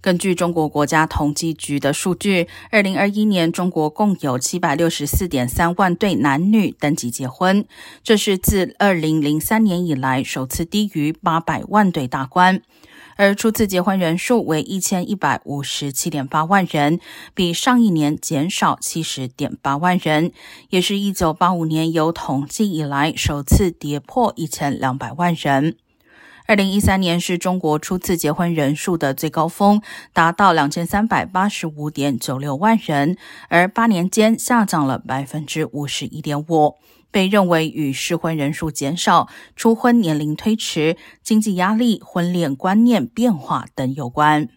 根据中国国家统计局的数据，二零二一年中国共有七百六十四点三万对男女登记结婚，这是自二零零三年以来首次低于八百万对大关。而初次结婚人数为一千一百五十七点八万人，比上一年减少七十点八万人，也是一九八五年有统计以来首次跌破一千两百万人。二零一三年是中国初次结婚人数的最高峰，达到两千三百八十五点九六万人，而八年间下降了百分之五十一点五，被认为与适婚人数减少、初婚年龄推迟、经济压力、婚恋观念变化等有关。